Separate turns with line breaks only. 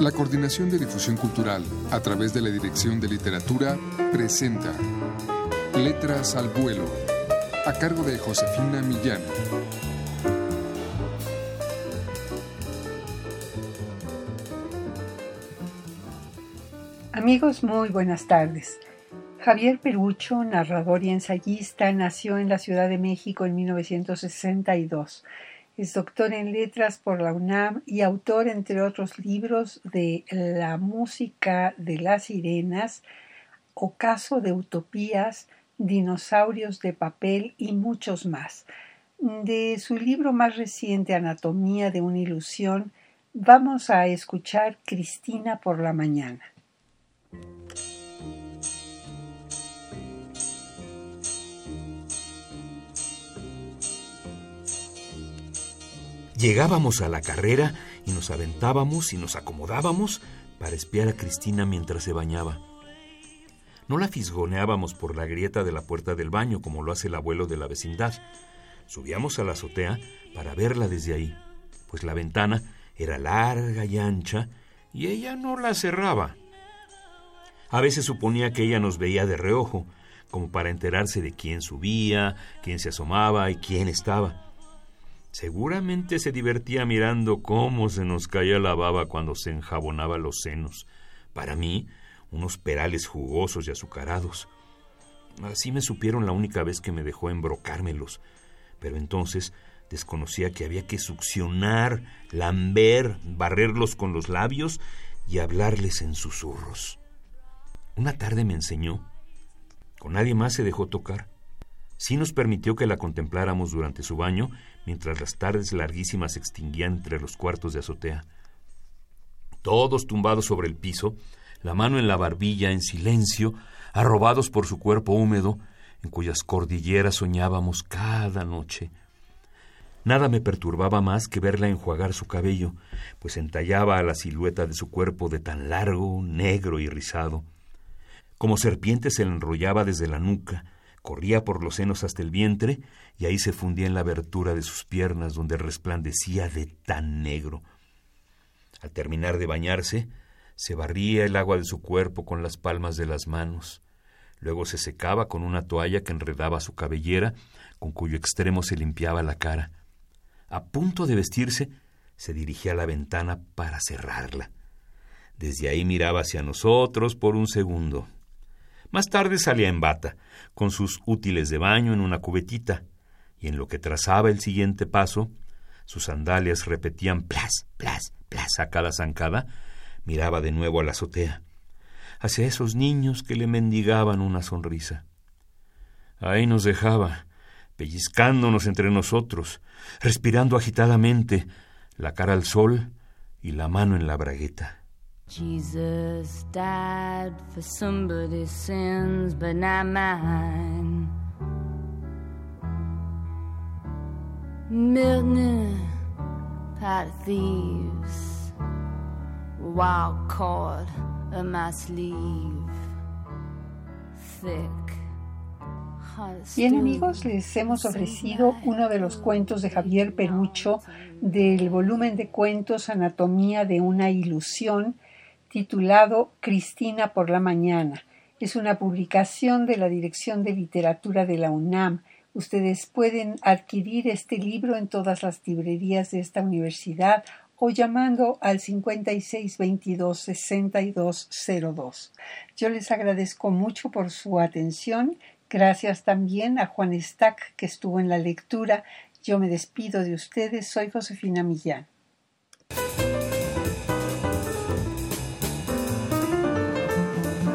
La Coordinación de Difusión Cultural, a través de la Dirección de Literatura, presenta Letras al Vuelo, a cargo de Josefina Millán.
Amigos, muy buenas tardes. Javier Perucho, narrador y ensayista, nació en la Ciudad de México en 1962. Es doctor en letras por la UNAM y autor, entre otros libros, de La música de las sirenas, Ocaso de utopías, Dinosaurios de papel y muchos más. De su libro más reciente, Anatomía de una ilusión, vamos a escuchar Cristina por la mañana.
Llegábamos a la carrera y nos aventábamos y nos acomodábamos para espiar a Cristina mientras se bañaba. No la fisgoneábamos por la grieta de la puerta del baño como lo hace el abuelo de la vecindad. Subíamos a la azotea para verla desde ahí, pues la ventana era larga y ancha y ella no la cerraba. A veces suponía que ella nos veía de reojo, como para enterarse de quién subía, quién se asomaba y quién estaba. Seguramente se divertía mirando cómo se nos caía la baba cuando se enjabonaba los senos. Para mí, unos perales jugosos y azucarados. Así me supieron la única vez que me dejó embrocármelos. Pero entonces desconocía que había que succionar, lamber, barrerlos con los labios y hablarles en susurros. Una tarde me enseñó. Con nadie más se dejó tocar. Sí nos permitió que la contempláramos durante su baño, mientras las tardes larguísimas se extinguían entre los cuartos de azotea. Todos tumbados sobre el piso, la mano en la barbilla, en silencio, arrobados por su cuerpo húmedo, en cuyas cordilleras soñábamos cada noche. Nada me perturbaba más que verla enjuagar su cabello, pues entallaba a la silueta de su cuerpo de tan largo, negro y rizado. Como serpiente se le enrollaba desde la nuca, corría por los senos hasta el vientre y ahí se fundía en la abertura de sus piernas donde resplandecía de tan negro. Al terminar de bañarse, se barría el agua de su cuerpo con las palmas de las manos. Luego se secaba con una toalla que enredaba su cabellera, con cuyo extremo se limpiaba la cara. A punto de vestirse, se dirigía a la ventana para cerrarla. Desde ahí miraba hacia nosotros por un segundo. Más tarde salía en bata, con sus útiles de baño en una cubetita, y en lo que trazaba el siguiente paso, sus sandalias repetían plas, plas, plas a cada zancada, miraba de nuevo a la azotea, hacia esos niños que le mendigaban una sonrisa. Ahí nos dejaba, pellizcándonos entre nosotros, respirando agitadamente, la cara al sol y la mano en la bragueta. Jesus died for somebody's sins, but not mine. Milton, pot thieves, wild cord of my sleeve, thick.
Bien amigos, les hemos ofrecido uno de los cuentos de Javier Perucho del volumen de cuentos Anatomía de una ilusión titulado Cristina por la Mañana. Es una publicación de la Dirección de Literatura de la UNAM. Ustedes pueden adquirir este libro en todas las librerías de esta universidad o llamando al 5622-6202. Yo les agradezco mucho por su atención. Gracias también a Juan Stack que estuvo en la lectura. Yo me despido de ustedes. Soy Josefina Millán.